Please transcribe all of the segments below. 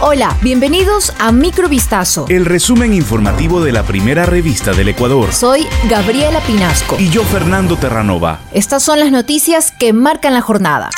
Hola, bienvenidos a Microvistazo. El resumen informativo de la primera revista del Ecuador. Soy Gabriela Pinasco. Y yo, Fernando Terranova. Estas son las noticias que marcan la jornada.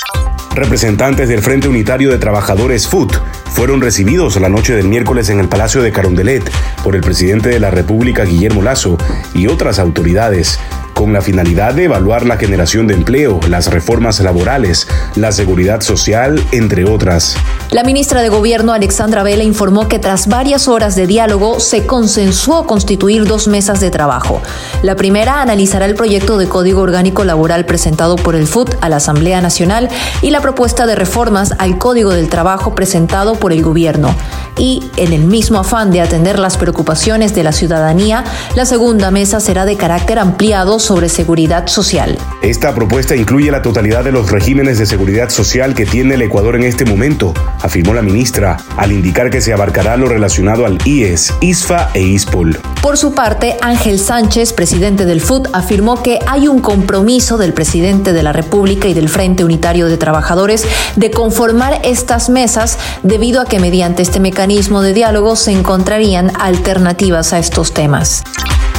Representantes del Frente Unitario de Trabajadores FUT fueron recibidos la noche del miércoles en el Palacio de Carondelet por el presidente de la República, Guillermo Lazo, y otras autoridades con la finalidad de evaluar la generación de empleo, las reformas laborales, la seguridad social, entre otras. La ministra de Gobierno, Alexandra Vela, informó que tras varias horas de diálogo se consensuó constituir dos mesas de trabajo. La primera analizará el proyecto de Código Orgánico Laboral presentado por el FUT a la Asamblea Nacional y la propuesta de reformas al Código del Trabajo presentado por el Gobierno. Y, en el mismo afán de atender las preocupaciones de la ciudadanía, la segunda mesa será de carácter ampliado sobre seguridad social. Esta propuesta incluye la totalidad de los regímenes de seguridad social que tiene el Ecuador en este momento, afirmó la ministra, al indicar que se abarcará lo relacionado al IES, ISFA e ISPOL. Por su parte, Ángel Sánchez, presidente del FUT, afirmó que hay un compromiso del presidente de la República y del Frente Unitario de Trabajadores de conformar estas mesas debido a que mediante este mecanismo de diálogo se encontrarían alternativas a estos temas.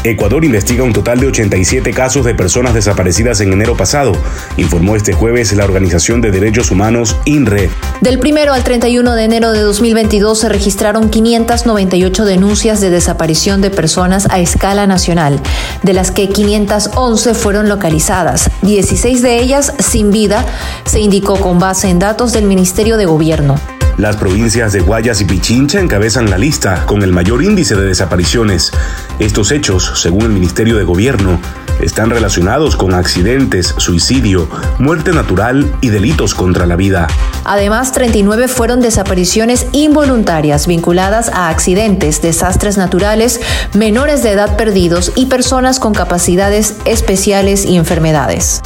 Ecuador investiga un total de 87 casos de personas desaparecidas en enero pasado, informó este jueves la Organización de Derechos Humanos INRE. Del 1 al 31 de enero de 2022 se registraron 598 denuncias de desaparición de personas a escala nacional, de las que 511 fueron localizadas, 16 de ellas sin vida, se indicó con base en datos del Ministerio de Gobierno. Las provincias de Guayas y Pichincha encabezan la lista con el mayor índice de desapariciones. Estos hechos, según el Ministerio de Gobierno, están relacionados con accidentes, suicidio, muerte natural y delitos contra la vida. Además, 39 fueron desapariciones involuntarias vinculadas a accidentes, desastres naturales, menores de edad perdidos y personas con capacidades especiales y enfermedades.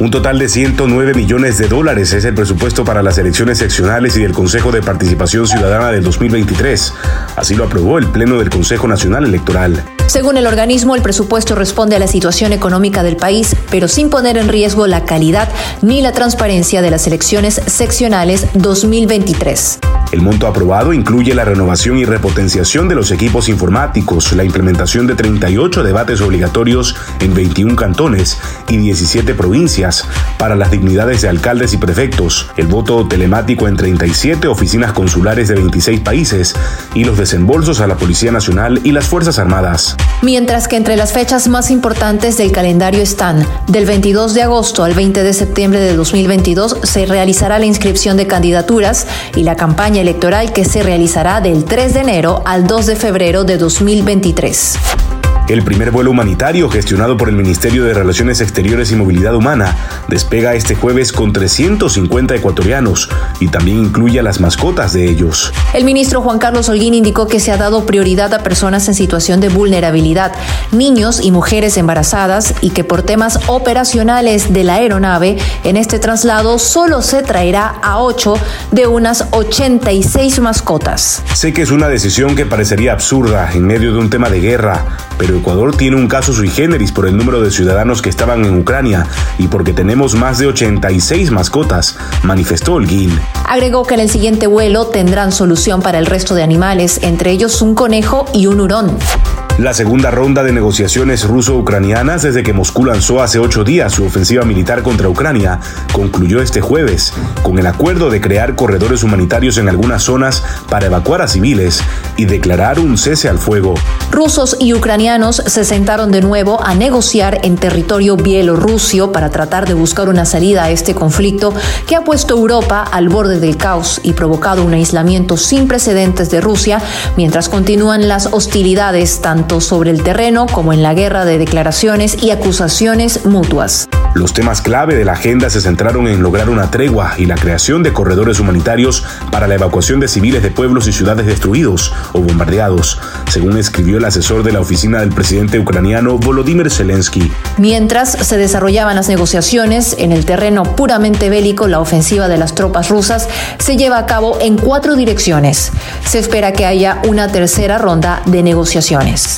Un total de 109 millones de dólares es el presupuesto para las elecciones seccionales y del Consejo de Participación Ciudadana del 2023. Así lo aprobó el Pleno del Consejo Nacional Electoral. Según el organismo, el presupuesto responde a la situación económica del país, pero sin poner en riesgo la calidad ni la transparencia de las elecciones seccionales 2023. El monto aprobado incluye la renovación y repotenciación de los equipos informáticos, la implementación de 38 debates obligatorios en 21 cantones y 17 provincias para las dignidades de alcaldes y prefectos, el voto telemático en 37 oficinas consulares de 26 países y los desembolsos a la Policía Nacional y las Fuerzas Armadas. Mientras que entre las fechas más importantes del calendario están del 22 de agosto al 20 de septiembre de 2022 se realizará la inscripción de candidaturas y la campaña electoral que se realizará del 3 de enero al 2 de febrero de 2023. El primer vuelo humanitario gestionado por el Ministerio de Relaciones Exteriores y Movilidad Humana despega este jueves con 350 ecuatorianos y también incluye a las mascotas de ellos. El ministro Juan Carlos Holguín indicó que se ha dado prioridad a personas en situación de vulnerabilidad, niños y mujeres embarazadas y que por temas operacionales de la aeronave en este traslado solo se traerá a 8 de unas 86 mascotas. Sé que es una decisión que parecería absurda en medio de un tema de guerra, pero Ecuador tiene un caso sui generis por el número de ciudadanos que estaban en Ucrania y porque tenemos más de 86 mascotas, manifestó Holguín. Agregó que en el siguiente vuelo tendrán solución para el resto de animales, entre ellos un conejo y un hurón. La segunda ronda de negociaciones ruso-ucranianas desde que Moscú lanzó hace ocho días su ofensiva militar contra Ucrania concluyó este jueves con el acuerdo de crear corredores humanitarios en algunas zonas para evacuar a civiles y declarar un cese al fuego. Rusos y ucranianos se sentaron de nuevo a negociar en territorio bielorruso para tratar de buscar una salida a este conflicto que ha puesto Europa al borde del caos y provocado un aislamiento sin precedentes de Rusia mientras continúan las hostilidades tanto sobre el terreno como en la guerra de declaraciones y acusaciones mutuas. Los temas clave de la agenda se centraron en lograr una tregua y la creación de corredores humanitarios para la evacuación de civiles de pueblos y ciudades destruidos o bombardeados, según escribió el asesor de la oficina del presidente ucraniano Volodymyr Zelensky. Mientras se desarrollaban las negociaciones en el terreno puramente bélico, la ofensiva de las tropas rusas se lleva a cabo en cuatro direcciones. Se espera que haya una tercera ronda de negociaciones.